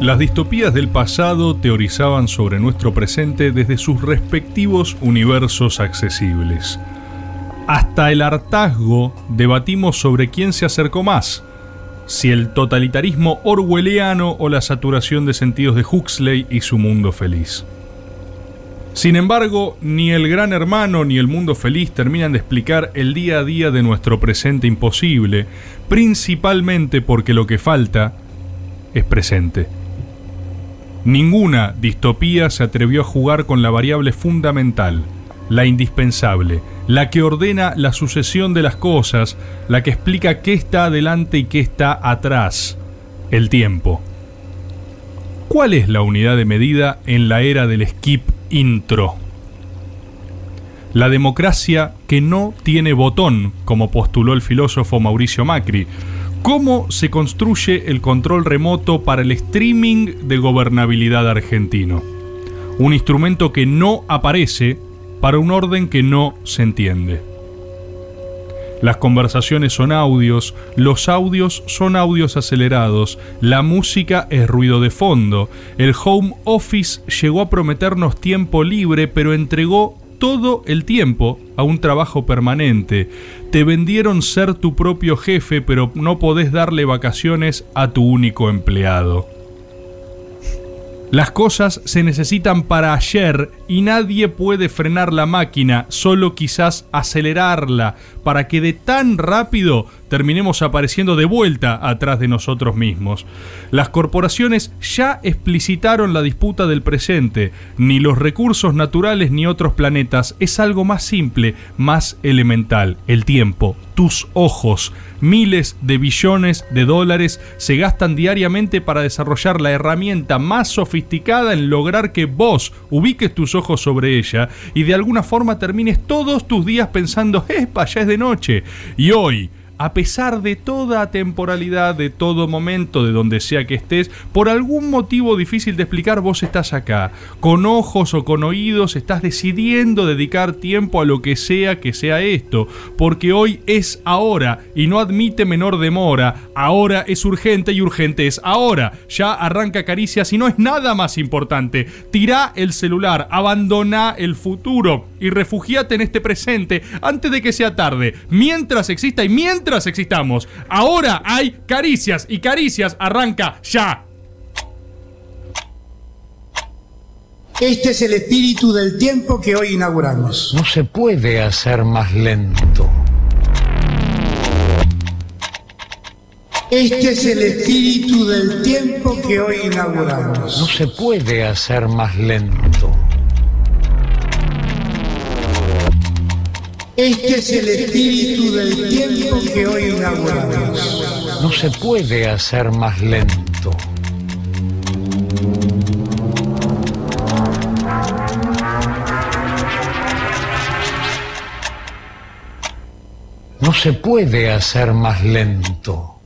Las distopías del pasado teorizaban sobre nuestro presente desde sus respectivos universos accesibles. Hasta el hartazgo debatimos sobre quién se acercó más, si el totalitarismo orwelliano o la saturación de sentidos de Huxley y su mundo feliz. Sin embargo, ni el gran hermano ni el mundo feliz terminan de explicar el día a día de nuestro presente imposible, principalmente porque lo que falta es presente. Ninguna distopía se atrevió a jugar con la variable fundamental, la indispensable, la que ordena la sucesión de las cosas, la que explica qué está adelante y qué está atrás, el tiempo. ¿Cuál es la unidad de medida en la era del skip intro? La democracia que no tiene botón, como postuló el filósofo Mauricio Macri. ¿Cómo se construye el control remoto para el streaming de gobernabilidad argentino? Un instrumento que no aparece para un orden que no se entiende. Las conversaciones son audios, los audios son audios acelerados, la música es ruido de fondo, el home office llegó a prometernos tiempo libre pero entregó todo el tiempo a un trabajo permanente. Te vendieron ser tu propio jefe pero no podés darle vacaciones a tu único empleado. Las cosas se necesitan para ayer y nadie puede frenar la máquina, solo quizás acelerarla, para que de tan rápido terminemos apareciendo de vuelta atrás de nosotros mismos. Las corporaciones ya explicitaron la disputa del presente, ni los recursos naturales ni otros planetas, es algo más simple, más elemental, el tiempo, tus ojos. Miles de billones de dólares se gastan diariamente para desarrollar la herramienta más sofisticada en lograr que vos ubiques tus ojos sobre ella y de alguna forma termines todos tus días pensando, ¡epa! Ya es de noche. Y hoy, a pesar de toda temporalidad, de todo momento, de donde sea que estés, por algún motivo difícil de explicar, vos estás acá. Con ojos o con oídos estás decidiendo dedicar tiempo a lo que sea que sea esto, porque hoy es ahora y no admite menor demora. Ahora es urgente y urgente es ahora. Ya arranca caricias y no es nada más importante. Tirá el celular, abandona el futuro y refugiate en este presente antes de que sea tarde. Mientras exista y mientras existamos. Ahora hay caricias y caricias arranca ya. Este es el espíritu del tiempo que hoy inauguramos. No se puede hacer más lento. Este es el espíritu del tiempo que hoy inauguramos. No se puede hacer más lento. Este es el espíritu del tiempo que hoy inauguramos. No se puede hacer más lento. No se puede hacer más lento.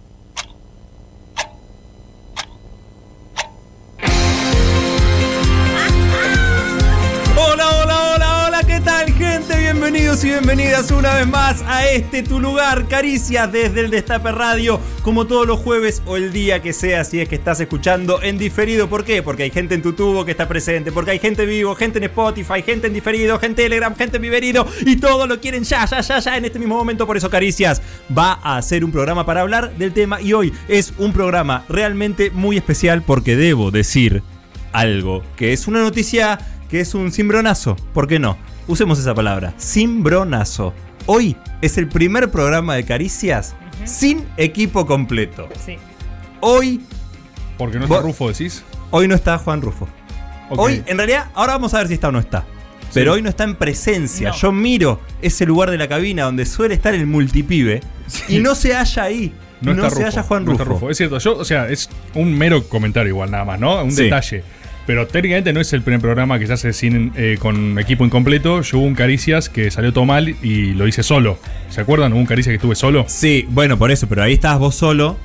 Más a este tu lugar, Caricias desde el Destape Radio, como todos los jueves o el día que sea, si es que estás escuchando en diferido. ¿Por qué? Porque hay gente en tu tubo que está presente, porque hay gente vivo, gente en Spotify, gente en diferido, gente en Telegram, gente en viverido y todo lo quieren ya, ya, ya, ya en este mismo momento. Por eso Caricias va a hacer un programa para hablar del tema y hoy es un programa realmente muy especial porque debo decir algo que es una noticia que es un cimbronazo. ¿Por qué no? Usemos esa palabra, cimbronazo. Hoy es el primer programa de Caricias sin equipo completo. Sí. Hoy, Porque no está Vos- Rufo, decís. hoy no está Juan Rufo. Hoy, en realidad, ahora vamos a ver si está o no está. Pero Sí. hoy no está en presencia. No. Yo miro ese lugar de la cabina donde suele estar el multipibe y no se halla ahí. No, No, está se Rufo, halla Juan no está Rufo. Es cierto, yo, o sea, es un mero comentario igual nada más, ¿no? Un Sí. detalle. Pero técnicamente no es el primer programa que se hace sin, eh, con equipo incompleto. Yo hubo un Caricias que salió todo mal y lo hice solo. ¿Se acuerdan? Hubo un Caricias que estuve solo. Sí, bueno, por eso, pero ahí estabas vos solo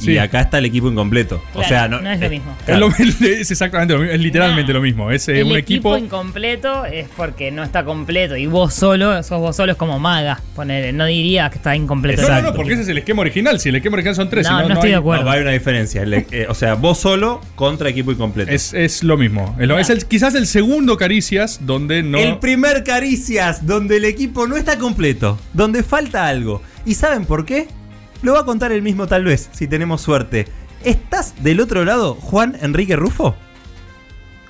y acá está el equipo incompleto. o sea, no, no es lo eh, mismo. Es, claro. lo- es exactamente lo mismo, es literalmente No. lo mismo. Es eh, el un equipo, equipo. incompleto es porque no está completo y vos solo, sos vos solo es como maga, ponele, no diría que está incompleto. No, el no, Exacto. no, porque ese es el esquema original. Si el esquema original son tres, No, si no estoy hay- de acuerdo. No, hay una diferencia. El- eh, o sea, vos solo contra equipo incompleto. Es, es lo mismo. Es, lo- es el- quizás el segundo Caricias donde no. El primer Caricias donde el equipo no está completo, donde falta algo. ¿Y saben por qué? Lo va a contar el mismo tal vez, si tenemos suerte. ¿Estás del otro lado, Juan Enrique Rufo?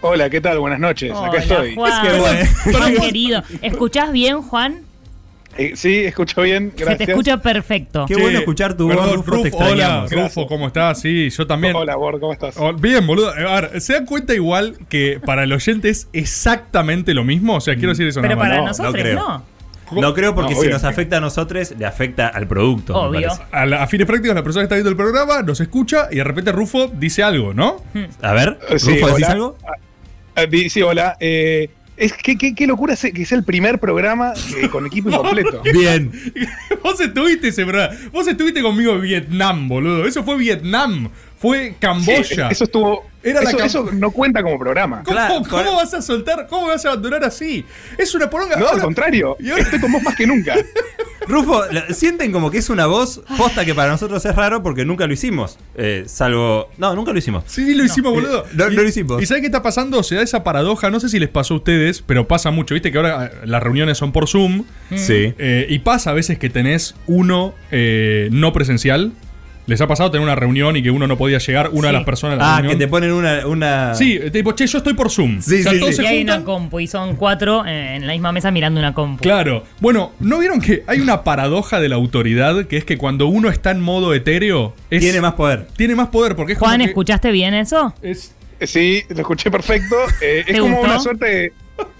Hola, ¿qué tal? Buenas noches. Hola, Acá estoy. Juan, Es que bueno. Juan querido. ¿Escuchás bien, Juan? Eh, sí, escucho bien. Gracias. Se te escucha perfecto. Qué bueno escuchar tu perdón, voz, Rufo, te hola. Rufo, ¿cómo estás? Sí, yo también. Hola, Bor, ¿cómo estás? Oh, Bien, boludo. A ver, ¿se dan cuenta igual que para el oyente es exactamente lo mismo? O sea, quiero decir eso Pero nada más. para no, nosotros no creo. No. Creo porque No, si nos afecta a nosotros, le afecta al producto. Obvio. A, la- a fines prácticos, la persona que está viendo el programa nos escucha y de repente Rufo dice algo, ¿no? A ver, Eh, sí, Rufo, ¿decís hola. algo? Ah, di- sí, hola. Eh, es que qué, qué locura que sea el primer programa eh, con equipo incompleto. Bien. Vos estuviste ese programa. Vos estuviste conmigo en Vietnam, boludo. Eso fue Vietnam. Fue Sí, Camboya. eso estuvo. Era la eso, cam- eso no cuenta como programa. ¿Cómo, Claro, cómo vas a soltar? ¿Cómo vas a abandonar así? Es una poronga. No, al contrario. y ahora- Estoy con vos más que nunca. Rufo, sienten como que es una voz posta que para nosotros es raro porque nunca lo hicimos. Eh, salvo. No, nunca lo hicimos. Sí, lo hicimos, boludo. No, Y- no lo hicimos. ¿Y sabes qué está pasando? Se da esa paradoja, no sé si les pasó a ustedes, pero pasa mucho. Viste que ahora eh, las reuniones son por Zoom. Sí. eh, y pasa a veces que tenés uno eh, no presencial. ¿Les ha pasado tener una reunión y que uno no podía llegar, una de las personas de la Ah, que te ponen una. una... Sí, te tipo, che, yo estoy por Zoom. Sí, o sea, sí, todos sí. Y se hay juntan. una compu y son cuatro eh, en la misma mesa mirando una compu. Claro. Bueno, ¿no vieron que hay una paradoja de la autoridad que es que cuando uno está en modo etéreo es- Tiene más poder. tiene más poder porque es Juan, como que ¿escuchaste bien eso? es Eh, Sí, lo escuché perfecto. Eh, es ¿Te como gustó? una suerte de.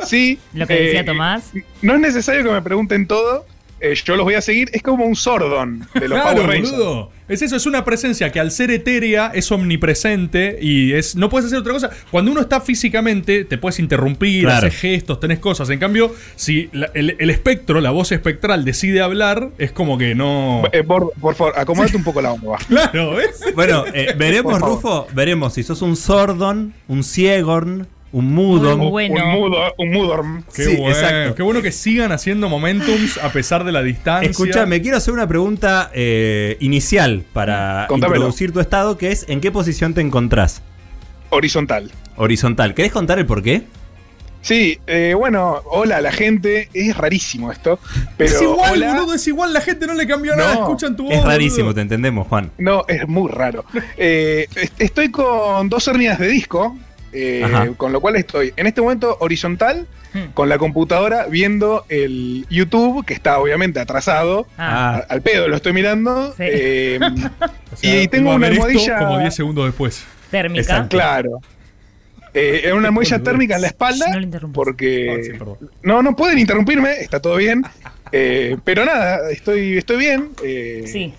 Sí. Lo que decía eh, Tomás. No es necesario que me pregunten todo. Eh, yo los voy a seguir. Es como un sordón de los Claro, Power Rangers. boludo. Es eso, es una presencia que al ser etérea es omnipresente y es no puedes hacer otra cosa. Cuando uno está físicamente, te puedes interrumpir, Claro. hacer gestos, tenés cosas. En cambio, si la- el, el espectro, la voz espectral decide hablar, es como que no. Eh, por, por favor, acomódate un poco la onda. va. Claro, ¿ves? Bueno, eh, veremos. Rufo, veremos si sos un Sordon, un Ciegorn, un Mudon. Muy bueno. Un mudo, un mudorm. Qué Sí, bueno. exacto. Qué bueno que sigan haciendo momentums a pesar de la distancia. Escúchame, quiero hacer una pregunta eh, inicial para Contámelo. introducir tu estado, que es ¿en qué posición te encontrás? Horizontal. Horizontal. ¿Querés contar el por qué? Sí, eh, bueno, hola a la gente. Es rarísimo esto. Pero es igual, hola. boludo, es igual. La gente no le cambió No, nada. Escuchan tu voz. Es rarísimo, boludo. te entendemos, Juan. No, es muy raro. Eh, est- estoy con dos hernias de disco. Eh, con lo cual estoy en este momento horizontal Hmm. con la computadora viendo el YouTube, que está obviamente atrasado. Ah, Al pedo lo estoy mirando. Sí. eh, O sea, y tengo una almohadilla. como 10 segundos después. térmica. Exacto. Claro. Eh, una almohadilla térmica en la espalda. No. Porque. Ah, sí. No, no pueden interrumpirme, está todo bien. Eh, pero nada, estoy, estoy bien. eh, Sí.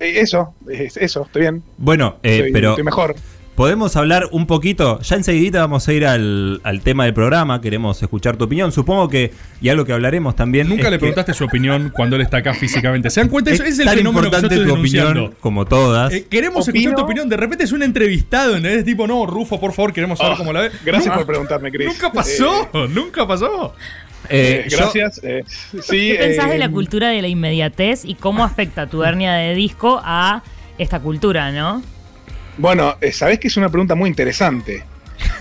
eh, eso, es- eso, estoy bien. Bueno, eh, estoy, pero estoy mejor. Podemos hablar un poquito. Ya enseguidita vamos a ir al, al tema del programa. Queremos escuchar tu opinión. Supongo que, y algo que hablaremos también. Nunca es le que preguntaste su opinión cuando él está acá físicamente. ¿Se dan cuenta? Es, es el tan fenómeno que yo importante estoy tu opinión como todas. Eh, queremos Opino- escuchar tu opinión. De repente es un entrevistado, ¿entendés? Tipo, no, Rufo, por favor, queremos saber Ah, cómo la ves. Gracias por preguntarme, Chris. Nunca pasó, nunca pasó. Eh, Eh, yo- gracias. eh, sí, ¿Qué pensás eh, de la cultura de la inmediatez y cómo afecta tu hernia de disco a esta cultura, no? Bueno, eh, sabés que es una pregunta muy interesante.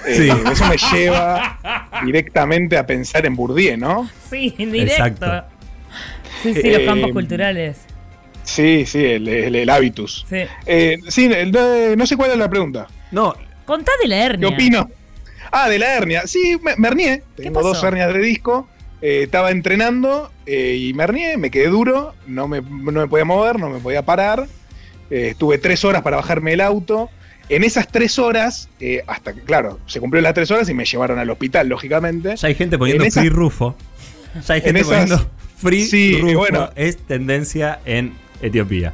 Eh, Sí. Eso me lleva directamente a pensar en Bourdieu, ¿no? Sí, en directo. Exacto. Sí, sí, los Eh, campos culturales. Sí, sí, el, el- el hábitus. Sí. Eh, sí, el- no, no sé cuál es la pregunta. no, Contá de la ¿Qué hernia. opino? Ah, de la hernia. Sí, me, me hernié. Tengo pasó? dos hernias de disco. Eh, estaba entrenando eh, y me hernié, me quedé duro. No me, no me podía mover, no me podía parar. Eh, estuve tres horas para bajarme del auto. En esas tres horas, eh, hasta que, claro, se cumplieron las tres horas y me llevaron al hospital, lógicamente. ya hay gente poniendo Free Rufo. Ya hay gente esas- poniendo Free Sí, Rufo. bueno. Es tendencia en Etiopía.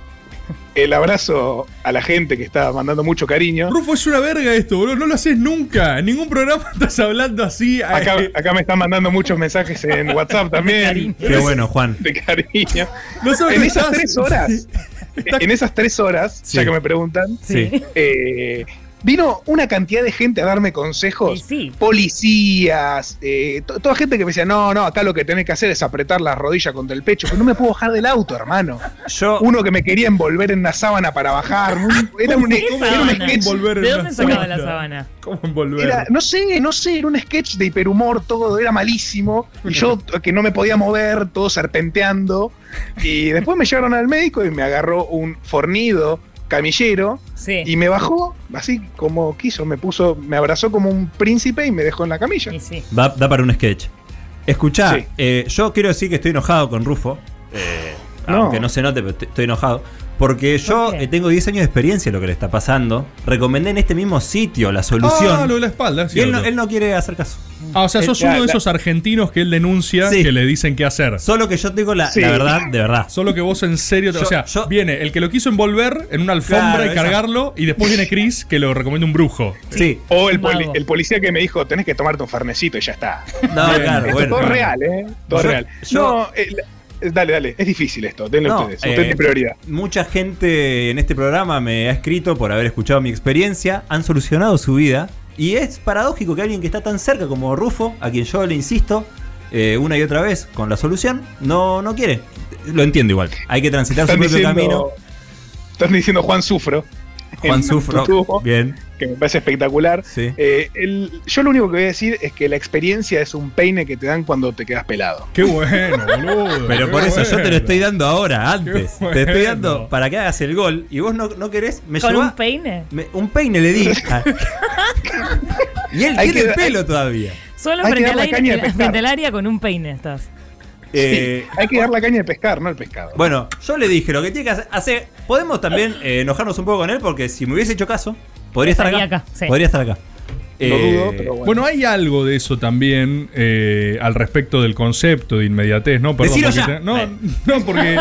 El abrazo a la gente que está mandando mucho cariño. Rufo, es una verga esto, boludo. No lo haces nunca. En ningún programa estás hablando así. Acá, Eh, acá me están mandando muchos mensajes en WhatsApp también. Qué bueno, Juan. De cariño. no sabes En esas estás- tres horas. En esas tres horas, Sí. ya que me preguntan, Sí. eh, vino una cantidad de gente a darme consejos. Y sí. Policías, eh, to- toda gente que me decía, no, no, acá lo que tenés que hacer es apretar la rodilla contra el pecho, pero no me puedo bajar del auto, hermano. Yo, Uno que me quería envolver en una sábana para bajar. Era un, ¿Qué era un sketch. ¿De dónde sacaba la sábana? ¿Cómo envolver? Era, no sé, no sé, era un sketch de hiperhumor, todo era malísimo. Y yo que no me podía mover, todo serpenteando. Y después me llevaron al médico y me agarró un fornido camillero Sí. y me bajó así como quiso, me puso, me abrazó como un príncipe y me dejó en la camilla. Sí. da, da para un sketch. Escuchá, Sí. eh, yo quiero decir que estoy enojado con Rufo. eh, No. Aunque no se note, pero estoy- estoy enojado. Porque yo eh, tengo 10 años de experiencia en lo que le está pasando. Recomendé en este mismo sitio la solución. Ah, lo de la espalda, y él no, él no quiere hacer caso. Ah, o sea, sos uno de esos argentinos que él denuncia Sí. que le dicen qué hacer. Solo que yo tengo la, Sí. la verdad, de verdad. Solo que vos en serio, te- o Yo- sea, yo- viene el que lo quiso envolver en una alfombra Claro, y esa- cargarlo, y después viene Chris que lo recomienda un brujo. Sí. O el, poli- el policía que me dijo, tenés que tomarte un fernecito y ya está. No, Bien. claro, Esto bueno. todo real, ¿eh? Todo Yo- real. yo- no, eh, eh, dale, dale, es difícil esto, denle No, ustedes. eh, Usted tiene prioridad. Mucha gente en este programa me ha escrito por haber escuchado mi experiencia, han solucionado su vida. Y es paradójico que alguien que está tan cerca como Rufo, a quien yo le insisto eh, una y otra vez con la solución, no, no quiere. Lo entiendo igual. Hay que transitar su propio diciendo, camino. están diciendo Juan Sufro. Juan Sufro. Bien. que me parece espectacular. Sí. Eh, el- yo lo único que voy a decir es que la experiencia es un peine que te dan cuando te quedas pelado. Qué bueno, boludo. Pero por eso yo te lo estoy dando ahora, antes. Te estoy dando para que hagas el gol y vos no, no querés. Me ¿Con un peine? me- un peine le di. y él Hay tiene que- el pelo todavía. Solo frente al, la aire- caña de pescar. frente al área con un peine estás. Eh, Hay que dar la caña de pescar, no el pescado. Bueno, yo le dije lo que tiene que hacer. podemos también eh, enojarnos un poco con él porque si me hubiese hecho caso, podría estar acá. Estaría acá, sí. Podría estar acá. Lo Eh, dudo, pero bueno. Bueno, hay algo de eso también eh, al respecto del concepto de inmediatez, ¿no? Decilo porque ya. te- no, no, porque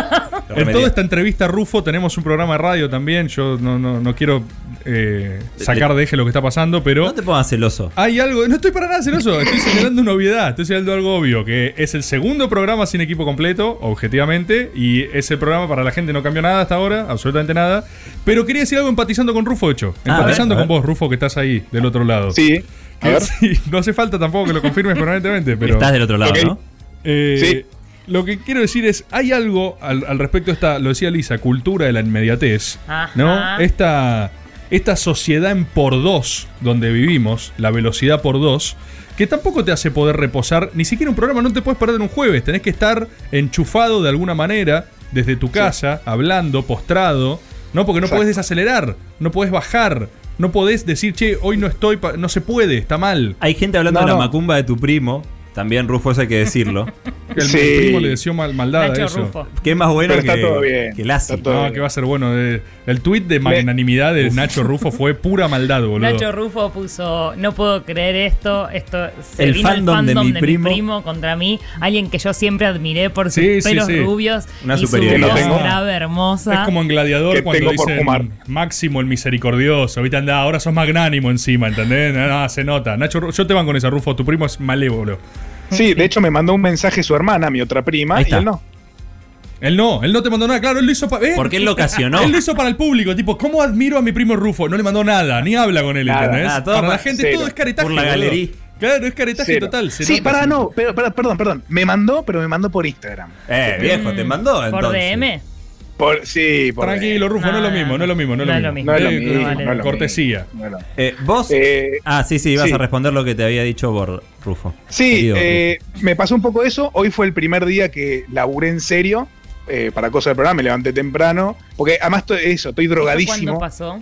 en toda esta entrevista Rufo tenemos un programa de radio también. Yo no, no, no quiero eh, sacar de eje lo que está pasando, pero No te pongas celoso. hay algo. No estoy para nada celoso, estoy señalando una obviedad, estoy señalando algo obvio, que es el segundo programa sin equipo completo, objetivamente, y ese programa para la gente no cambió nada hasta ahora, absolutamente nada. Pero quería decir algo empatizando con Rufo, hecho. Ah, Empatizando a ver, a con vos, Rufo, que estás ahí, del otro lado. Sí. A Que ver. sí, no hace falta tampoco que lo confirmes permanentemente, pero. Estás del otro lado. ¿no? eh, Sí. Lo que quiero decir es, hay algo al, al respecto de esta, lo decía Lisa, cultura de la inmediatez, Ajá. ¿no? Esta, esta sociedad en por dos donde vivimos, la velocidad por dos, que tampoco te hace poder reposar, ni siquiera un programa, no te puedes perder un jueves, tenés que estar enchufado de alguna manera desde tu casa, hablando, postrado, ¿no? Porque no Exacto. podés desacelerar, no podés bajar, no podés decir, che, hoy no estoy, pa-". no se puede, está mal. Hay gente hablando No, de la no. macumba de tu primo. También Rufo, eso hay que decirlo. El, Sí. primo le deseó mal, maldad a Nacho eso. Rufo. que es más bueno que, está todo bien. que. Está todo No, bien. que va a ser bueno. eh, El tuit de magnanimidad de Nacho Rufo fue pura maldad, boludo. Nacho Rufo puso, no puedo creer esto, esto se El vino fandom el de fandom mi de, primo. mi primo contra mí, alguien que yo siempre admiré por sus Sí, pelos sí. rubios Una y su voz grave hermosa. Es como en Gladiador Que cuando dicen. Máximo el misericordioso. Ahorita anda, ahora sos magnánimo encima, ¿entendés? No, no, se nota. Nacho, yo te van con esa, Rufo. Tu primo es malévolo. Sí, de hecho me mandó un mensaje su hermana, mi otra prima, y él no. Él no, él no te mandó nada. Claro, él lo hizo para. Porque él lo ocasionó. Él lo hizo para el público. Tipo, ¿cómo admiro a mi primo Rufo? No le mandó nada, ni habla con él, Nada, ¿entendés? nada, todo para la gente cero. todo es caretaje. Por la galería. Claro, es caretaje Cero. total. se Sí, para no, pero, perdón, perdón. Me mandó, pero me mandó por Instagram. Eh, viejo, te mandó por entonces. DM. Por, sí, por Tranquilo, Rufo, no, es lo No, mismo, no es lo mismo, no es lo mismo. No es lo mismo, vale. no es lo Cortesía. mismo. Eh, vos. Eh, ah, sí, sí, ibas sí. a responder lo que te había dicho por Rufo. Sí, Querido eh, me pasó un poco eso. Hoy fue el primer día que laburé en serio eh, para cosas del programa. Me levanté temprano. Porque además estoy, eso, estoy ¿Cuándo drogadísimo. pasó?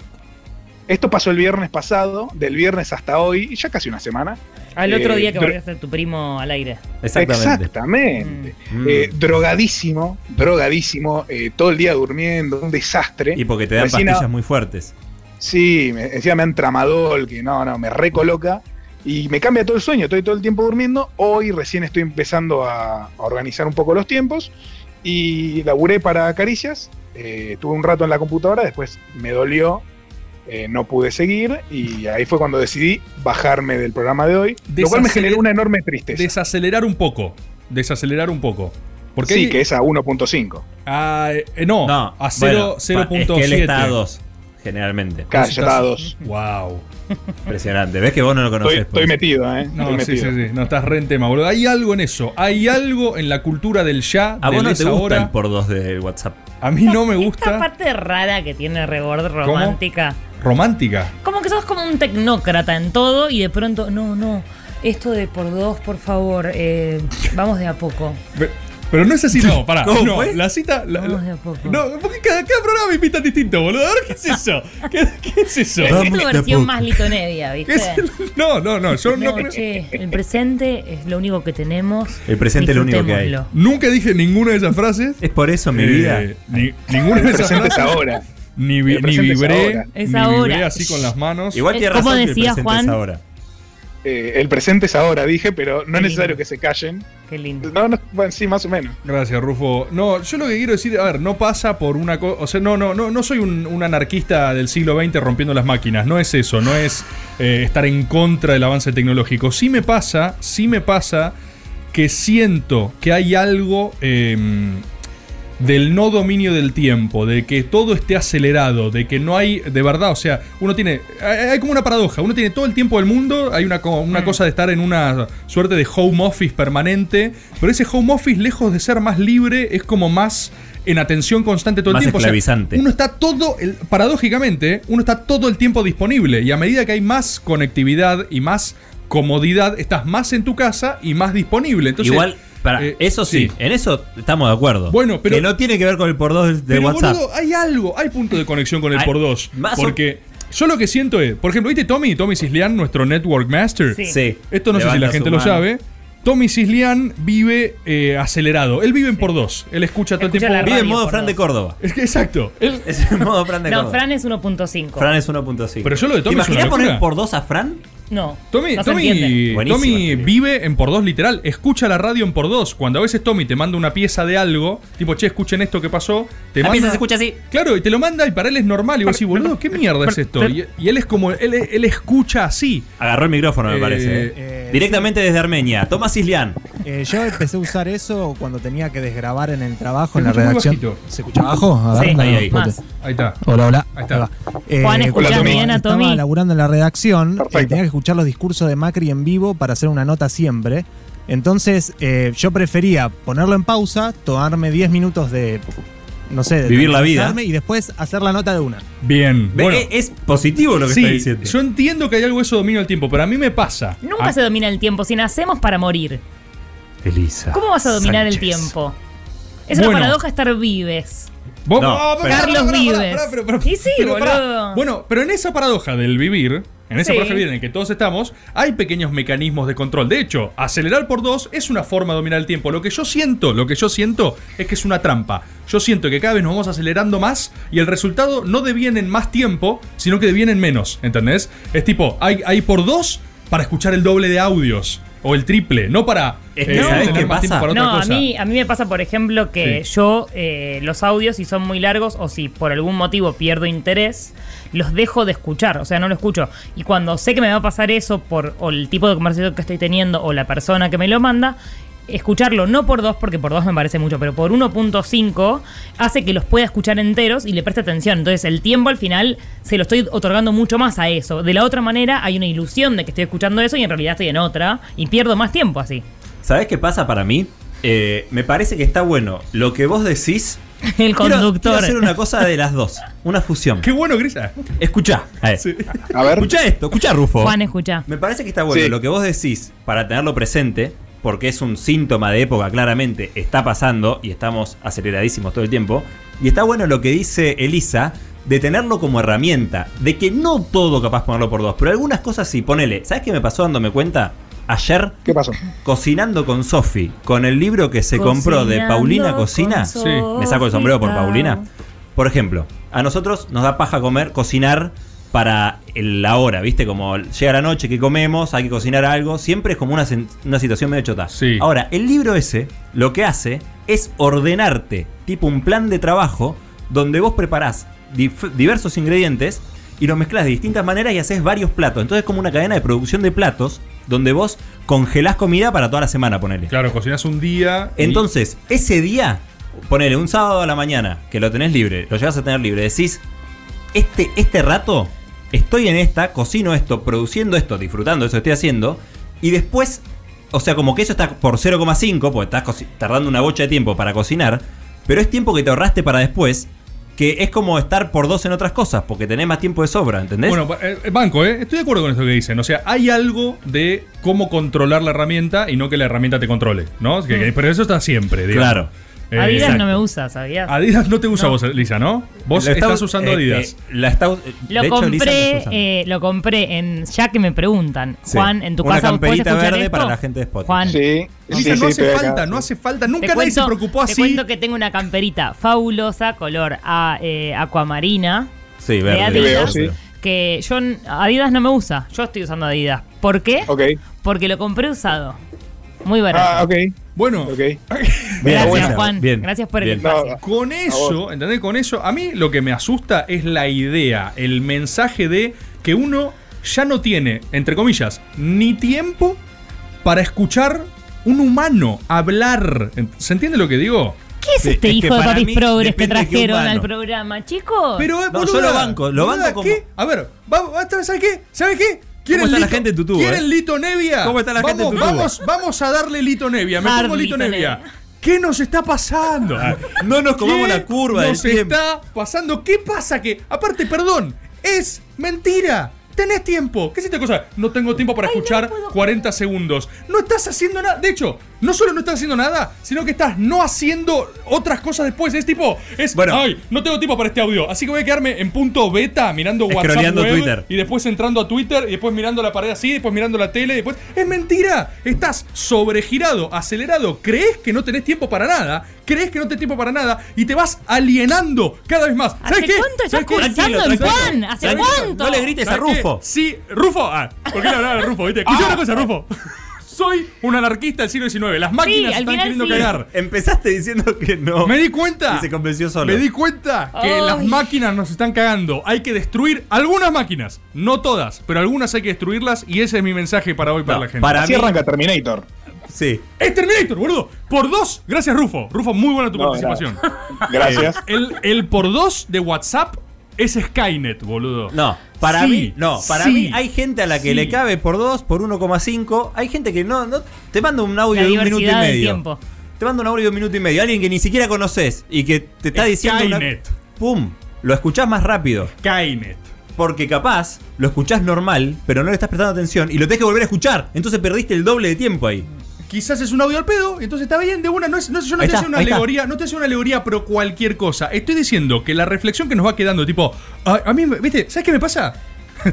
Esto pasó el viernes pasado, del viernes hasta hoy, y ya casi una semana. Al otro Eh, día que volviste a tu primo al aire. Exactamente. Exactamente. Mm. Eh, drogadísimo, drogadísimo, eh, todo el día durmiendo, un desastre. Y porque te dan pastillas muy fuertes. Sí, me, encima me dan tramadol, que no, no, me recoloca. Y me cambia todo el sueño, estoy todo el tiempo durmiendo. Hoy recién estoy empezando a, a organizar un poco los tiempos. Y laburé para Caricias. eh, tuve un rato en la computadora, después me dolió. Eh, no pude seguir. Y ahí fue cuando decidí bajarme del programa de hoy. Lo cual me generó una enorme tristeza. Desacelerar un poco. Desacelerar un poco. Porque Sí, hay- que es a 1.5. Ah, eh, no, No, a 0, bueno, Es que él está a 2, generalmente. Claro, ya está a 2. Wow. Impresionante. ¿Ves que vos no lo conocés? Estoy, estoy pues? metido, ¿eh? No, estoy sí, metido. sí, sí. No estás re en tema, boludo. Hay algo en eso. Hay algo en la cultura del ya, A vos del no te gusta ahora. el por 2 de WhatsApp. A mí no me Esta gusta. parte rara que tiene Rebord romántica. Romántica. Como que sos como un tecnócrata en todo y de pronto, no, no. Esto de por dos, por favor, eh, vamos de a poco. Pero no es así, no, pará. ¿Cómo no, fue? la cita. la- Vamos la- de a poco. no, porque cada, cada programa invita distinto, boludo. A ver, ¿qué es eso? ¿Qué, qué es eso? Es tu versión más litonevia, ¿Qué ¿viste? es el- No, no, no. Yo no No, creo- che, el presente es lo único que tenemos. El presente es lo único que hay. Disfrutémoslo. Nunca dije ninguna de esas frases. Es por eso mi Eh, vida. Ni, ninguna de esas frases. ahora. Ni, vi- El ni presente es vibré. ahora. Es ni ahora. vibré así con las manos. Igual Eh, tiene ¿cómo razón que el decía presente Juan? es ahora. Eh, el presente es ahora, dije, pero no es necesario que se callen. Qué lindo. No, no, bueno, sí, más o menos. Gracias, Rufo. No, yo lo que quiero decir, a ver, no pasa por una cosa. O sea, no, no, no, no soy un, un anarquista del siglo XX rompiendo las máquinas. No es eso, no es eh, estar en contra del avance tecnológico. Sí me pasa, sí me pasa que siento que hay algo eh, del no dominio del tiempo, de que todo esté acelerado, de que no hay, de verdad, o sea, uno tiene, hay, como una paradoja, uno tiene todo el tiempo del mundo, hay una, una cosa de estar en una suerte de home office permanente, pero ese home office, lejos de ser más libre, es como más en atención constante todo el tiempo. O sea, esclavizante. uno está todo, el- paradójicamente, uno está todo el tiempo disponible y a medida que hay más conectividad y más comodidad, estás más en tu casa y más disponible. Entonces, Igual, para, eh, eso sí, sí. en eso estamos de acuerdo. Bueno, pero- Que no tiene que ver con el por 2 de Pero WhatsApp. boludo, hay algo, hay punto de conexión con el Hay- por dos. más o- Porque yo lo que siento es, por ejemplo, ¿viste Tommy? Tommy Cislian, nuestro network master. Sí. Sí. Esto no sé si la gente lo sabe. Tommy Cislian vive eh, acelerado. Él vive en por dos. Él escucha todo el tiempo. Vive en modo Fran de dos. Córdoba. Es que exacto. Él, Es en modo Fran de No, Córdoba. Fran es 1.5. Fran es 1.5. Pero yo lo de Tommy ¿Te es una imaginas poner por 2 a Fran? No. Tommy, no Tommy, Tommy vive en por dos literal. Escucha la radio en por dos. Cuando a veces Tommy te manda una pieza de algo, tipo, che, escuchen esto que pasó. Te La manda, pieza se escucha así. Claro, y te lo manda y para él es normal. Y vos decís, boludo, ¿qué mierda es esto? Y, y él es como, él, él escucha así. Agarró el micrófono, me Eh, parece. eh. eh, Directamente desde Armenia. Tomás Islián. Eh, yo empecé a usar eso cuando tenía que desgrabar en el trabajo, en Se la redacción. ¿Se escucha abajo? A ver, Sí, no, ahí, ahí. espérate. Más. Ahí está. Hola, hola. Ahí está. Eh, Juan, ¿escuchás cuando bien a Estaba Tommy? laburando en la redacción tenía que escuchar los discursos de Macri en vivo para hacer una nota siempre. Entonces, eh, yo prefería ponerlo en pausa, tomarme 10 minutos de. No sé, de Vivir la vida. Y después hacer la nota de una. Bien. Bueno, eh, es positivo lo que sí, está diciendo. yo entiendo que hay algo eso dominio del tiempo, pero a mí me pasa. Nunca Ah, se domina el tiempo. Si nacemos para morir, Elisa. ¿cómo vas a dominar el tiempo? Es Bueno. una paradoja estar vives. No, Carlos Vives. Y sí, boludo. Bueno, pero en esa paradoja del vivir, en esa Sí. en el que todos estamos, hay pequeños mecanismos de control. De hecho, acelerar por dos es una forma de dominar el tiempo. Lo que yo siento, lo que yo siento es que es una trampa. Yo siento que cada vez nos vamos acelerando más y el resultado no deviene en más tiempo, sino que deviene en menos. ¿Entendés? Es tipo, hay, hay por dos para escuchar el doble de audios. O el triple, no para Es que, ¿sabés tener qué más tiempo pasa? para otra No, a mí, a mí me pasa, por ejemplo, que Sí. yo eh, los audios, si son muy largos o si por algún motivo pierdo interés, los dejo de escuchar, o sea, no lo escucho. Y cuando sé que me va a pasar eso por o el tipo de conversación que estoy teniendo o la persona que me lo manda, escucharlo no por dos, porque por dos me parece mucho, pero por 1.5 hace que los pueda escuchar enteros y le preste atención. Entonces el tiempo al final se lo estoy otorgando mucho más a eso. De la otra manera hay una ilusión de que estoy escuchando eso y en realidad estoy en otra y pierdo más tiempo así. ¿Sabés qué pasa para mí? Eh, me parece que está bueno lo que vos decís. El Quiero- conductor. Quiero hacer una cosa de las dos. Una fusión. Qué bueno, Grisa. Escuchá. A ver. Sí. A ver. Escuchá esto. Escuchá, Rufo. Juan, escucha. Me parece que está bueno Sí. lo que vos decís para tenerlo presente, porque es un síntoma de época, claramente está pasando y estamos aceleradísimos todo el tiempo. Y está bueno lo que dice Elisa de tenerlo como herramienta, de que no todo capaz ponerlo por dos, pero algunas cosas sí, ponele. ¿Sabes qué me pasó dándome cuenta? Ayer, ¿Qué pasó? cocinando con Sofi, con el libro que se compró de Paulina Cocina. Sí. Me saco el sombrero por. Paulina. Por ejemplo, a nosotros nos da paja comer, cocinar para la hora, ¿viste? Como llega la noche que comemos, hay que cocinar algo, siempre es como una, una situación medio chota. Sí. Ahora, el libro ese lo que hace es ordenarte, tipo un plan de trabajo, donde vos preparás diversos ingredientes y los mezclas de distintas maneras y haces varios platos. Entonces es como una cadena de producción de platos donde vos congelás comida para toda la semana, ponele. Claro, cocinas un día. y- Entonces, ese día, ponele un sábado a la mañana, que lo tenés libre, lo llegas a tener libre, decís, este, este rato estoy en esta, cocino esto, produciendo esto, disfrutando de eso que estoy haciendo, y después, o sea, como que eso está por 0,5, porque estás tardando una bocha de tiempo para cocinar, pero es tiempo que te ahorraste para después, que es como estar por dos en otras cosas, porque tenés más tiempo de sobra, ¿entendés? Bueno, eh, banco, ¿eh? Estoy de acuerdo con esto que dicen. O sea, hay algo de cómo controlar la herramienta y no que la herramienta te controle, ¿no? Que- que- pero eso está siempre, digamos. Claro. Eh, Adidas exacto. no me usa, ¿sabías? Adidas no te usa No. vos, Lisa, ¿no? Vos está- estás usando eh, Adidas. eh, la está, Lo de hecho, Lisa lo está compré, eh, lo compré en ya que me preguntan, Sí. Juan, en tu Una casa camperita verde esto? para la gente de Spotify. Juan, Sí, Lisa, sí, no hace acá, falta, no hace falta. Nunca te nadie se preocupó te así. cuento que tengo una camperita fabulosa, color a, eh, acuamarina, Sí, de verde. Adidas, Veo, sí. que yo Adidas no me usa, yo estoy usando Adidas. ¿Por qué? Ok. Porque lo compré usado. Muy barato. Ah, ok. Bueno. Bien, Gracias, buena. Juan. Bien, Gracias por bien. el espacio. No, Con eso, ¿entendés? Con eso, a mí lo que me asusta es la idea, el mensaje de que uno ya no tiene, entre comillas, ni tiempo para escuchar un humano hablar. ¿Se entiende lo que digo? ¿Qué es este es hijo de papis mí progres que trajeron al programa, chicos? Pero, eh, No, boluda, yo lo banco, lo boluda, banco como- ¿qué? A ver, va- va- ¿sabes qué? ¿Sabes qué? ¿Quieren está la Lito- gente en tu tubo, ¿Quieren eh? Lito Nevia? ¿Cómo está la gente en vamos, tu tubo? Vamos, vamos a darle Lito Nevia. Me pongo Lito Lito Nevia. Nevia. ¿Qué nos está pasando? No nos comamos ¿Qué la curva del nos está pasando? ¿Qué pasa que, aparte, perdón, es mentira? Tenés tiempo. ¿Qué es esta cosa? No tengo tiempo para Ay, no escuchar puedo 40 segundos. No estás haciendo nada. De hecho, no solo no estás haciendo nada, sino que estás no haciendo otras cosas después. Es tipo, es, Bueno. ay, no tengo tiempo para este audio. Así que voy a quedarme en punto beta mirando WhatsApp web, Twitter. y después entrando a Twitter y después mirando la pared así, después mirando la tele, y después es mentira. Estás sobregirado, acelerado. Crees que no tenés tiempo para nada. Crees que no tenés tiempo para nada y te vas alienando cada vez más. ¿Hace ¿Sabes qué? cuánto estás ¿Sabes qué? cursando en tranquilo. Juan? ¿Hace Tranquilo. cuánto? No le grites a ¿Sabes qué? Rufo. Sí, Rufo. Ah, ¿por qué le hablaba a Rufo? ¿Viste? Escucha una cosa, Rufo. Soy un anarquista del siglo XIX. Las máquinas al están final queriendo sí. cagar. Empezaste diciendo que no. Me di cuenta. Y se convenció solo. Me di cuenta que Ay. las máquinas nos están cagando. Hay que destruir algunas máquinas. No todas, pero algunas hay que destruirlas. Y ese es mi mensaje para hoy para No, la gente. para Así mí- arranca Terminator. Sí. ¡Es Terminator, boludo! Por dos, gracias Rufo. Rufo, muy buena tu No, participación. Gracias. El, el por dos de WhatsApp es Skynet, boludo. No, para Sí, mí, no, para sí, mí hay gente a la que sí. le cabe por 2, por 1,5. Hay gente que no, no te manda un audio La de un minuto y medio. tiempo. Te manda un audio de un minuto y medio. Alguien que ni siquiera conoces y que te está diciendo una. Skynet. ¡Pum! Lo escuchás más rápido. Skynet. Porque capaz lo escuchás normal, pero no le estás prestando atención y lo tenés que volver a escuchar. Entonces perdiste el doble de tiempo ahí. Quizás es un audio al pedo, y entonces está bien, de una. No es, no yo no está, haciendo una alegoría, no te haciendo una alegoría pro cualquier cosa. Estoy diciendo que la reflexión que nos va quedando, tipo, a, a mí, ¿viste? ¿Sabes qué me pasa?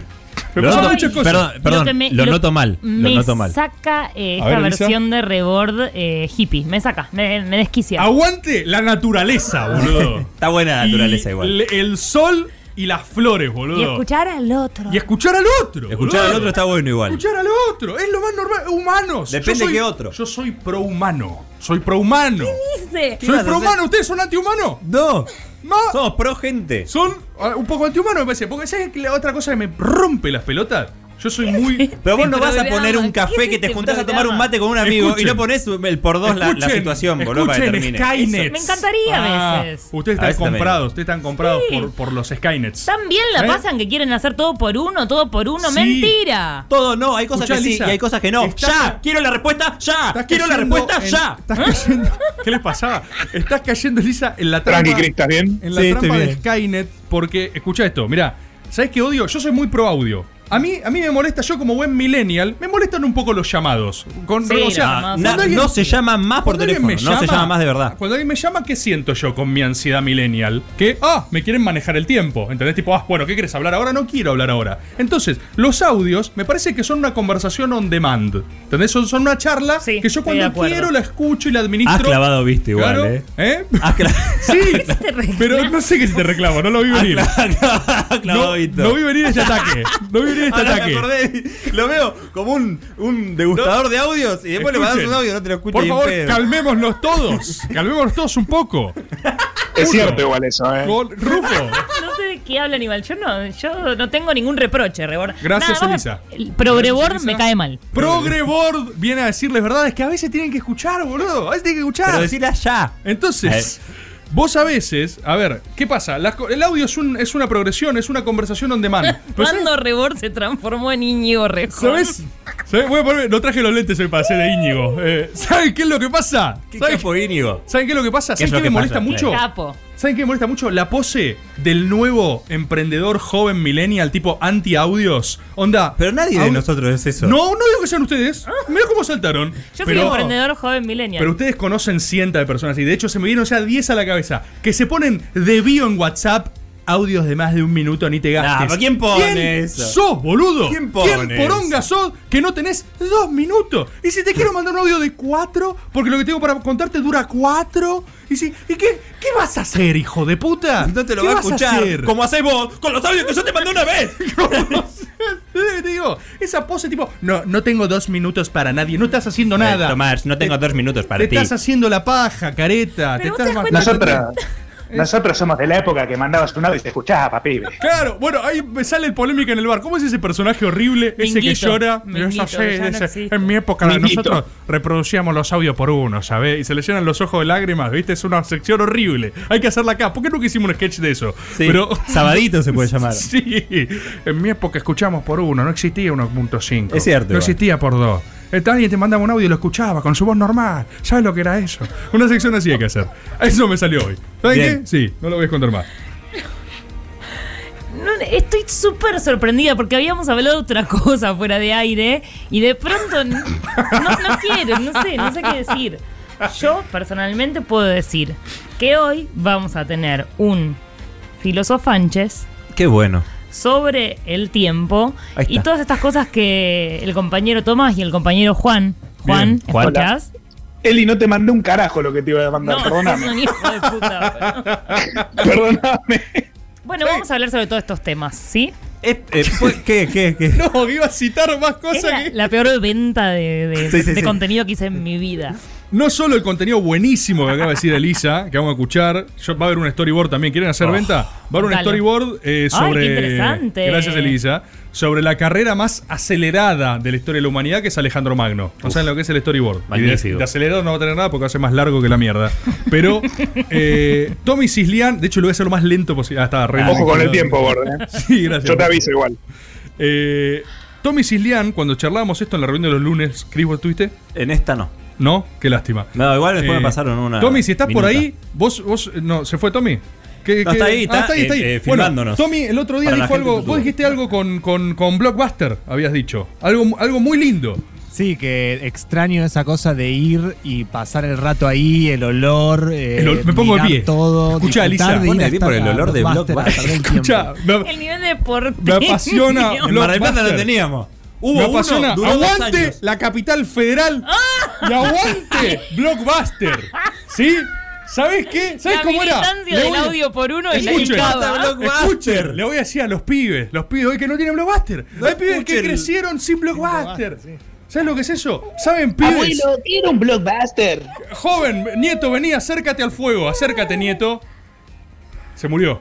me Lo pasan noto- muchas cosas. Perdón, perdón, me- lo, noto mal. Me Lo noto mal. saca eh, esta ver, Elisa. versión de Rebord eh, hippie. Me saca, me, me desquicia. Aguante la naturaleza, boludo. Está buena la naturaleza Y igual. le- El sol y las flores, boludo. Y escuchar al otro. Y escuchar al otro. Escuchar boludo. al otro está bueno igual. Escuchar al otro. Es lo más normal. Humanos. Depende soy- qué otro. Yo soy prohumano. Soy prohumano. Dice. ¿Qué Soy prohumano. ¿Ustedes son antihumanos? No, No. somos pro gente. Son ah, un poco antihumanos, me parece. Porque ¿sabes qué? la otra cosa que me rompe las pelotas? Yo soy muy. Pero vos no vas a poner un ¿qué café que te este juntás a tomar un mate con un amigo Escuchen. y no pones el por dos la, situación, boludo, para que escuchen, termine. Skynet. Me encantaría a Ah, veces. Ustedes están comprados, ustedes están comprados Sí. por, por los Skynets. También la ¿Eh? pasan que quieren hacer todo por uno, todo por uno. Sí. Mentira. Todo no, hay cosas Escuchá, que sí y hay cosas que no. ¡Ya! ¡Quiero la respuesta! ¡Ya! ¡Quiero la respuesta! en- ¡Ya! Estás cayendo. ¿Qué les pasaba? Estás cayendo, Lisa, en la trampa. Tranqui, Cris, ¿estás bien? En la Sí, trampa de. Skynet, porque, escucha esto, mira, ¿sabes qué odio? Yo soy muy pro audio. A mí, a mí me molesta, yo como buen millennial, me molestan un poco los llamados. Con, Sí, o sea. Na- alguien- no se llama más por cuando alguien teléfono, me no se llama más de verdad. Cuando alguien me llama, ¿qué siento yo con mi ansiedad millennial? Que, ah, me quieren manejar el tiempo. ¿Entendés? Tipo, ah, bueno, ¿qué quieres hablar ahora? No quiero hablar ahora. Entonces, los audios me parece que son una conversación on demand. ¿Entendés? Son, son una charla Sí, que yo estoy de cuando acuerdo. quiero la escucho y la administro. Has clavado viste igual, Claro, eh. ¿eh? Has cla- Sí, te reclama? pero no sé qué si te reclamo, no lo vi has venir. cla- has clavado No, vi venir este ataque. No vi venir este Ahora me acordé, lo veo como un, un degustador de audios y después le mandas Escuchen, un audio y no te lo escuchas Por favor, pedo. calmémonos todos. Calmémonos todos un poco. Es Uno. cierto igual eso, ¿eh? Con Rufo. No se de qué habla Aníbal. Yo no, yo no tengo ningún reproche, Rebord. Gracias, Nada Elisa. el Progrebord me cae mal. Progreboard viene a decirles verdades que a veces tienen que escuchar, boludo. A veces tienen que escuchar. Pero decirla ya. Entonces, vos a veces, a ver, ¿qué pasa? Las el audio es, un- es una progresión, es una conversación on demand. Pero ¿sabes- Cuando Rebord se transformó en Íñigo Rejón. ¿Sabes? ¿Sabes? Voy a poner- no traje los lentes hoy para hacer de Íñigo. Eh, ¿Saben qué es lo que pasa? ¿Qué ¿Saben, capo Íñigo? ¿Saben qué es lo que pasa? ¿Qué es ¿Saben lo qué me molesta mucho? Capo. ¿Saben qué me molesta mucho? La pose del nuevo emprendedor joven millennial tipo anti-audios. Onda. Pero nadie de nosotros es eso. No, no digo que sean ustedes. Mirá cómo saltaron. Yo soy Pero- emprendedor joven millennial. Pero ustedes conocen cientos de personas y de hecho se me dieron ya 10 a la cabeza que se ponen de bio en WhatsApp audios de más de un minuto ni te gastes. Nah, ¿pero quién pone ¿Quién eso? sos, boludo? ¿Quién pone ¿Quién poronga sos que no tenés dos minutos? Y si te quiero mandar un audio de cuatro, porque lo que tengo para contarte dura cuatro. Y si, ¿y qué, qué vas a hacer, hijo de puta? No te lo ¿Qué va a escuchar. hacer? Como hacés vos con los audios que yo te mandé una vez. te digo, esa pose tipo, no, no tengo dos minutos para nadie, no estás haciendo nada. Tomás, no tengo dos minutos para te ti. estás haciendo la paja, careta. Pero te estás te das cuenta Nosotros, nosotros somos de la época que mandabas un audio y te escuchaba, pibe. Claro, bueno, ahí me sale polémica en el bar. ¿Cómo es ese personaje horrible? ese que llora. Minguito, sé, ya no ese- existe. en mi época Minguito. nosotros reproducíamos los audios por uno, ¿sabes? Y se le llenan los ojos de lágrimas, ¿viste? Es una sección horrible. Hay que hacerla acá. ¿Por qué nunca hicimos un sketch de eso? Sí, Sabadito se puede llamar. Sí, en mi época escuchamos por uno, no existía 1.5. Es cierto, No igual. existía por dos. Alguien te mandaba un audio y lo escuchaba con su voz normal. ¿Sabes lo que era eso? Una sección así hay que hacer. Eso me salió hoy. ¿Saben Bien. qué? Sí, no lo voy a contar más. No, estoy súper sorprendida porque habíamos hablado de otra cosa fuera de aire y de pronto no, no quiero, no sé, no sé qué decir. Yo personalmente puedo decir que hoy vamos a tener un filosofanches Qué bueno. Sobre el tiempo y todas estas cosas que el compañero Tomás y el compañero Juan, Juan, Bien. ¿escuchás? Eli, no te mandé un carajo lo que te iba a mandar, No, perdóname. un hijo de puta. Perdóname. Bueno, vamos a hablar sobre todos estos temas, ¿sí? Eh, eh, pues, ¿Qué, qué, qué? No, iba a citar más Es cosas la, que. la peor venta de, de- Sí, sí, de sí. contenido que hice en mi vida. No solo el contenido buenísimo que acaba de decir Elisa, que vamos a escuchar, yo- va a haber un storyboard también. ¿Quieren hacer Oh, venta? Va a haber un dale. storyboard eh, Ay, sobre. qué interesante. Gracias, Elisa. Sobre la carrera más acelerada de la historia de la humanidad, que es Alejandro Magno. No saben lo que es el storyboard. Y de, Magnífico. de acelerado no va a tener nada porque va a ser más largo que la mierda. Pero eh, Tommy Cislian, de hecho, lo voy a hacer lo más lento posible. Ah, está re Ojo con el tiempo, Borde. ¿eh? Sí, gracias. Yo te aviso igual. Eh, Tommy Cislian, cuando charlábamos esto en la reunión de los lunes, Chris, ¿vos estuviste? En esta no. ¿No? Qué lástima. No, igual después Eh, me pasaron una. Tommy, si estás por ahí, vos, vos, no, ¿se fue Tommy? ¿Qué- No, qué- está ahí, está, ah, está ahí. eh, eh, Bueno, filmándonos. Tommy, el otro día Para dijo algo, vos dijiste algo con, con, con Blockbuster, habías dicho. Algo, algo muy lindo. Sí, que extraño esa cosa de ir y pasar el rato ahí, el olor. eh, El ol- me pongo de pie. Todo, disfrutar Elisa, pone pie por el olor de Blockbuster, el El nivel de porteño. me apasiona. En Mar del Plata lo teníamos. Hubo Me apasiona. aguante la capital federal. Y aguante Blockbuster. ¿Sí? ¿Sabés qué? ¿Sabés La cómo era? Le del voy a- audio por uno y la Escuchen, escuchen, le voy a decir a los pibes, los pibes hoy que no tienen Blockbuster. Hay pibes que escuchen. crecieron sin Blockbuster. ¿Sabes lo que es eso? ¿Saben, pibes? quiero un blockbuster. Joven, nieto, vení, acércate al fuego. Acércate, nieto. Se murió.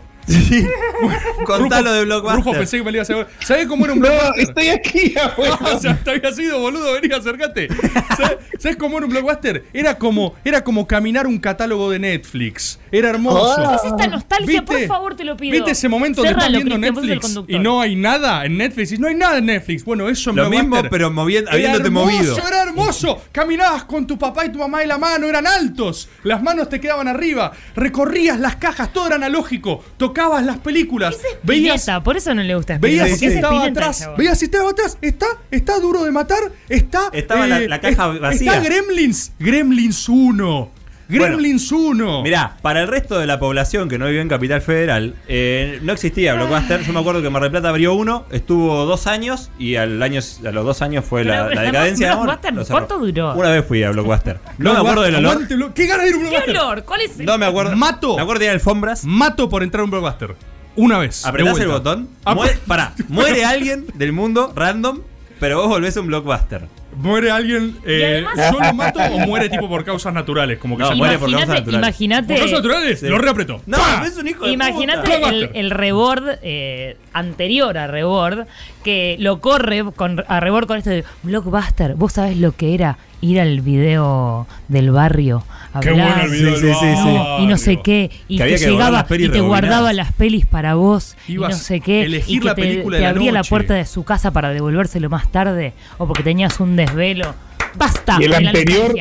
Contalo de Rufo, Blockbuster. pensé que me lo ibas a ¿Sabés cómo era un No, Blockbuster? estoy aquí, abuelo. o sea, te había sido boludo, vení, acércate. ¿Sabes, sabés cómo era un blockbuster? Era como, era como caminar un catálogo de Netflix. Era hermoso. Ah. Es esta nostalgia, por favor, te lo pido. ¿Viste ese momento donde estás viendo Netflix y no hay nada en Netflix? Y no hay nada en Netflix. Bueno, eso en Lo mismo, pero moviendo, habiéndote hermoso, movido. Era hermoso. Caminabas con tu papá y tu mamá de la mano, eran altos. Las manos te quedaban arriba. Recorrías las cajas, todo era analógico. Tocabas las películas. Veías, Spinetta, por eso no le gusta veías si es estaba atrás. Veías si estaba atrás. Está, está duro de matar. Está. eh, Estaba la- la caja es- vacía. Está Gremlins. Gremlins 1. Gremlins 1. Mirá, para el resto de la población que no vive en Capital Federal, eh, no existía Blockbuster. Yo me acuerdo que Mar del Plata abrió uno, estuvo dos años y al año, a los dos años fue la, Pero, la pero, decadencia. Blockbuster. ¿cuánto duró? Una vez fui a Blockbuster. No me acuerdo del olor. ¿Qué ganas de ir a un ¿Qué Blockbuster? olor? ¿Cuál es el No me acuerdo. Mato. Me acuerdo de alfombras. Mato por entrar a un blockbuster. Una vez. Apretás el botón. Muere, pará, muere alguien del mundo random, pero vos volvés a un blockbuster. Muere alguien, eh, además- yo lo mato o muere tipo por causas naturales, como que No, muere por causas naturales. imagínate. ¿Por causas naturales? Sí. Lo reapretó. No, ¡Pah! es un hijo de Imagínate el, el Rebord eh, anterior a Rebord que lo corre con, a Rebord con esto de Blockbuster. ¿Vos sabés lo que era ir al video del barrio? a Qué hablar? bueno el video Sí, del sí, sí, sí. barrio. Y no sé qué, y Que te llegaba y te guardaba las pelis para vos y Ibas no sé qué, elegir y que la te, película te de la abría la noche. puerta de su casa para devolvérselo más tarde o porque tenías un desvelo. Basta. Y el anterior,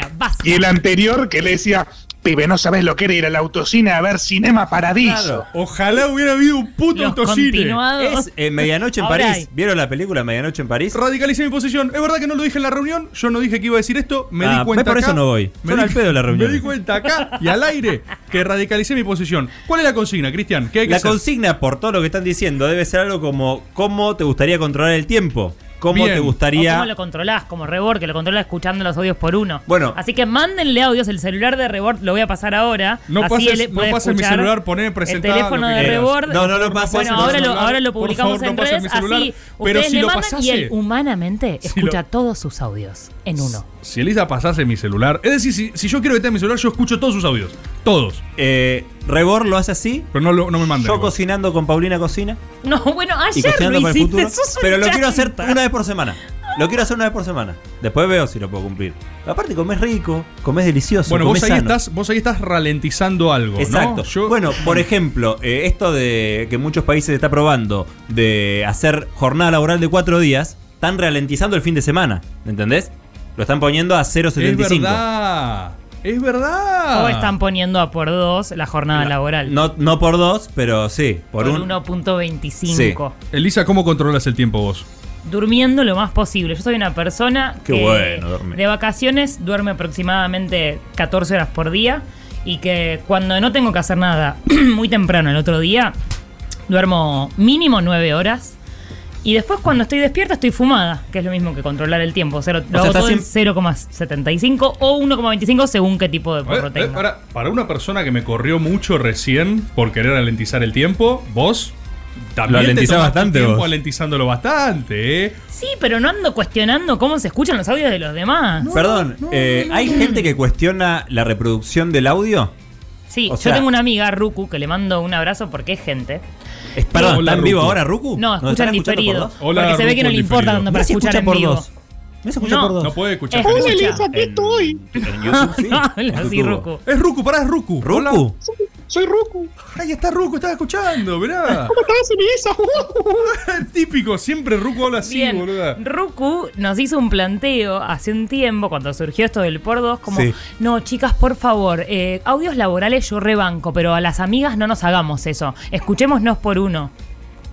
y el anterior que le decía, pibe, no sabes lo que era ir al autocine a ver Cinema Paradiso. Claro. Ojalá hubiera habido un puto Los autocine. Es eh, Medianoche en Ahora París. hay. ¿Vieron la película Medianoche en París? Radicalicé mi posición. Es verdad que no lo dije en la reunión. Yo no dije que iba a decir esto. Me Ah, di cuenta. por acá, eso no voy. Me Son di, al pedo la reunión. Me di cuenta acá y al aire que radicalicé mi posición. ¿Cuál es la consigna, Cristian? ¿Qué hay que La hacer? consigna, por todo lo que están diciendo, debe ser algo como ¿Cómo te gustaría controlar el tiempo? ¿Cómo Bien. te O gustaría...? cómo lo controlás, como Rebord, que lo controla escuchando los audios por uno. Bueno. Así que mándenle audios. El celular de Rebord lo voy a pasar ahora. No así pases- él no puede pases mi celular, poné, presentá El teléfono de. Rebord. No, no lo pases, Bueno, no, ahora, no, lo, ahora lo publicamos favor, en redes. celular, así pero ustedes si le lo mandan pasase- y él humanamente Si escucha lo- todos sus audios en uno. Si Elisa pasase mi celular. Es decir, si, si yo quiero que tenga mi celular, yo escucho todos sus audios. Todos. Eh, Rebor lo hace así. Pero no, lo- no me manda. Yo cocinando con Paulina Cocina. No, bueno, Y ayer cocinando lo para el hiciste. futuro. sos un Pero lo quiero hacer chanta. una vez por semana. Lo quiero hacer una vez por semana. Después veo si lo puedo cumplir. Aparte, comés rico, comés delicioso. Bueno, vos ahí, sano. estás, vos ahí estás ralentizando algo. ¿no? Exacto. Yo- Bueno, por ejemplo, eh, esto de que muchos países está probando de hacer jornada laboral de cuatro días, están ralentizando el fin de semana. ¿Entendés? Lo están poniendo a es 0.75. verdad. Es verdad. O están poniendo a por dos la jornada laboral. No, no por dos, pero sí, por, por un. 1.25. Elisa, ¿cómo controlas el tiempo vos? durmiendo lo más posible. Yo soy una persona Qué que bueno, de vacaciones duerme aproximadamente 14 horas por día y que cuando no tengo que hacer nada muy temprano el otro día, duermo mínimo 9 horas. Y después cuando estoy despierta estoy fumada, que es lo mismo que controlar el tiempo. Cero, lo hago todo en siem- 0,75 o 1,25 según qué tipo de Eh, porro eh, tenga. ahora, para una persona que me corrió mucho recién por querer ralentizar el tiempo, vos también Lo te alentizás bastante tiempo vos. alentizándolo bastante, ¿eh? Sí, pero no ando cuestionando cómo se escuchan los audios de los demás. Perdón, eh, ¿hay gente que cuestiona la reproducción del audio? Sí, O yo sea- tengo una amiga, Ruku, que le mando un abrazo porque es gente. Es- perdón, Hola, ¿está en vivo ahora, Ruku? No, ¿Nos escuchan diferido. porque se ve que no le importa tanto para escuchar escucha en por vivo. dos. Mirá si escucha No. por dos. No puede escuchar. Escucha. Hola Elisa, aquí estoy. En YouTube, sí. No habla así, YouTube. Ruku. Es Ruku, pará, es Ruku. Hola. ¿Ruku? Soy Ruku. Ahí está Ruku, estás escuchando, mirá. ¿Cómo estás, Elisa? Típico, siempre Ruku habla así, Bien, boluda. Ruku nos hizo un planteo hace un tiempo, cuando surgió esto del por dos, como, Sí. no, chicas, por favor, eh, audios laborales yo rebanco, pero a las amigas no nos hagamos eso. Escuchémonos por uno.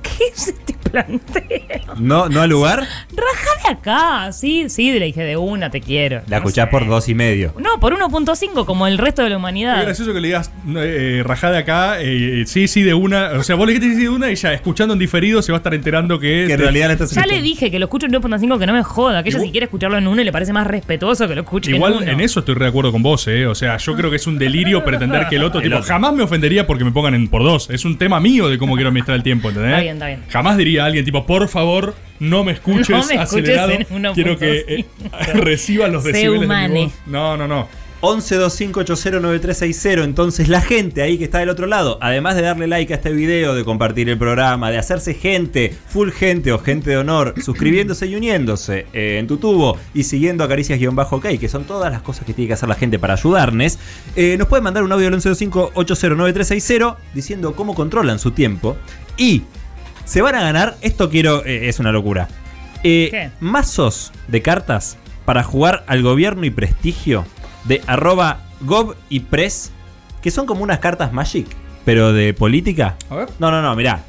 ¿Qué es este planteo? ¿No, ¿No al lugar? Raja de acá, sí, sí, le dije de una, te quiero. La No escuchás sé. por dos y medio. No, por 1.5, como el resto de la Es humanidad. gracioso que le digas eh, rajada acá, eh, sí, sí, de una. O sea, vos le dijiste sí de una y ya escuchando en diferido se va a estar enterando que. Que en te- realidad la estás Ya le dije que lo escucho en 1.5 que no me joda, que ella si quiere escucharlo en uno y le parece más respetuoso que lo escuche Igual en uno. en eso estoy de acuerdo con vos, ¿eh? O sea, yo creo que es un delirio pretender que el otro, El tipo, otro. jamás me ofendería porque me pongan en por dos. Es un tema mío de cómo quiero administrar el tiempo, ¿entendés? Está bien, está bien. Jamás diría a alguien, tipo, por favor, no me escuches, No me escuches acelerado. en 1.5. Quiero que eh, recibas los decibeles de mi voz. No, no, no. 1125809360. Entonces, la gente ahí que está del otro lado, además de darle like a este video, de compartir el programa, de hacerse gente, full gente o gente de honor, suscribiéndose y uniéndose eh, en tu tubo y siguiendo a Caricias-OK, que son todas las cosas que tiene que hacer la gente para ayudarnos, eh, nos pueden mandar un audio al 1125809360 diciendo cómo controlan su tiempo y se van a ganar. Esto quiero, eh, es una locura. Eh, ¿Qué? mazos de cartas para jugar al gobierno y prestigio de arroba gov y press, que son como unas cartas Magic, pero de política. A ver. No, no, no, mirá.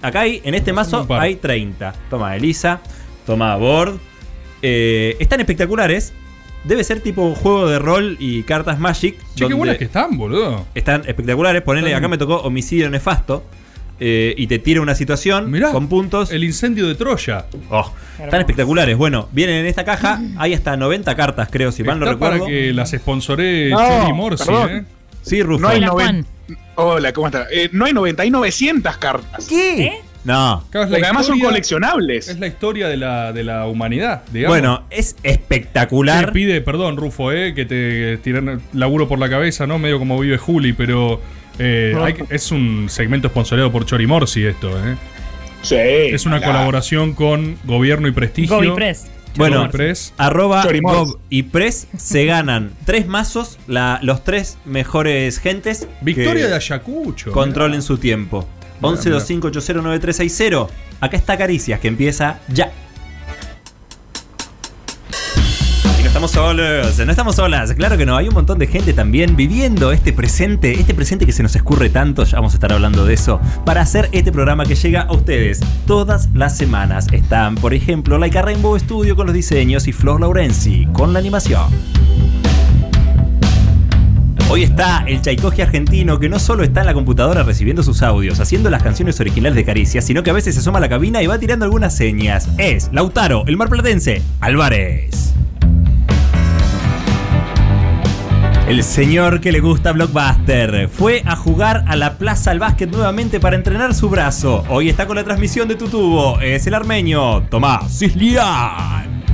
Acá hay, en este mazo hay 30. Toma Elisa, toma Board. Eh, están espectaculares. Debe ser tipo juego de rol y cartas Magic. Che, qué buenas que están, boludo. Están espectaculares. Ponele, Están- acá me tocó homicidio nefasto. Eh, y te tira una situación Mirá, con puntos. El incendio de Troya. Oh, están espectaculares. Bueno, vienen en esta caja. Hay hasta 90 cartas, creo, si mal no recuerdo. para que las sponsoree No, Morsi, perdón. ¿eh? Sí, Rufo. No hay Hola, ¿cómo estás? Eh, no hay 90, hay 900 cartas. ¿Qué? ¿Eh? No. Claro, Porque además son coleccionables. Es la historia de la, de la humanidad, digamos. Bueno, es Te espectacular. pide, perdón, Rufo, eh, que te tiran laburo por la cabeza, ¿no? Medio como vive Juli, pero eh, hay es un segmento sponsoreado por Chorimorsi esto, ¿eh? Sí. Es una claro. colaboración con Gobierno y Prestigio. Gobipress. Bueno, Gobipress. arroba. Gob y Press se ganan tres mazos, la- los tres mejores gentes. Victoria de Ayacucho. Controlen su tiempo. Mirá, 1125809360. Acá está Caricias, que empieza ya. Estamos solos, no estamos solas. Claro que no, hay un montón de gente también viviendo este presente, este presente que se nos escurre tanto, ya vamos a estar hablando de eso, para hacer este programa que llega a ustedes todas las semanas. Están, por ejemplo, Laika Rainbow Studio con los diseños y Flor Laurenzi con la animación. Hoy está el Chaikoji argentino que no solo está en la computadora recibiendo sus audios, haciendo las canciones originales de Caricias, sino que a veces se asoma a la cabina y va tirando algunas señas. Es Lautaro, el marplatense, Álvarez. El señor que le gusta Blockbuster fue a jugar a la plaza al básquet nuevamente para entrenar su brazo. Hoy está con la transmisión de tu tubo. Es el armenio Tomás Cislián.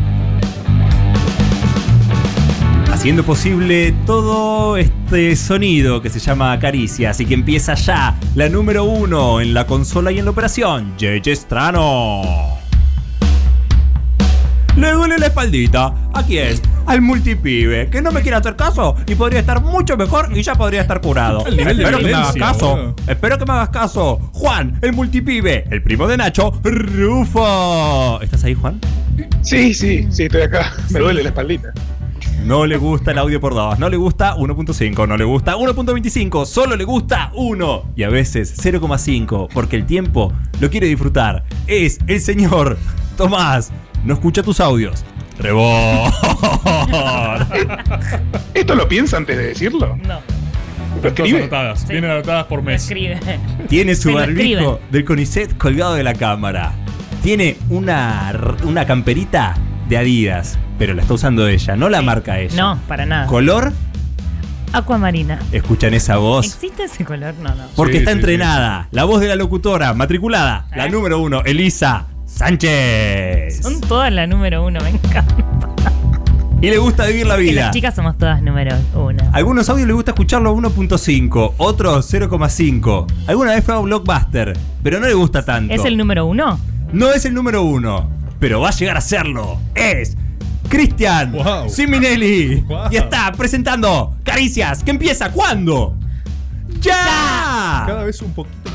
Haciendo posible todo este sonido que se llama Caricias y que empieza ya la número uno en la consola y en la operación, Strano. Le duele la espaldita. ¿A quién? Al multipibe, que no me quiere hacer caso y podría estar mucho mejor y ya podría estar curado. El nivel de Espero que me hagas caso. Espero que me hagas caso. Juan, el multipibe, el primo de Nacho, Rufo. ¿Estás ahí, Juan? Sí, sí, sí, estoy acá. Me duele la espaldita. No le gusta el audio por 2, no le gusta 1.5, no le gusta 1.25, solo le gusta 1 y a veces 0.5 porque el tiempo lo quiere disfrutar. Es el señor Tomás. No escucha tus audios. Rebor. ¿Esto lo piensa antes de decirlo? No, ¿Lo Están todas escribe? anotadas. Sí. Vienen anotadas por me mes. escribe. Tiene su barbijo del CONICET colgado de la cámara. Tiene una, una camperita de Adidas, pero la está usando ella, no la marca ella. No, para nada. Color, Aquamarina. escuchan esa voz. ¿Existe ese color? No, no. Porque Sí, está sí, entrenada. La voz de la locutora, matriculada. La ¿Eh? número uno, Elisa Sánchez. Son todas la número uno, me encanta. Y le gusta vivir la Que vida. las chicas somos todas número uno. Algunos audios les gusta escucharlo a 1.5, otros 0.5. Alguna vez fue a Blockbuster, pero no le gusta tanto. ¿Es el número uno? No es el número uno, pero va a llegar a serlo. Es Cristian Wow. Siminelli. Wow. Y está presentando Caricias, que empieza ¿cuándo? ¡Ya! Cada vez un poquito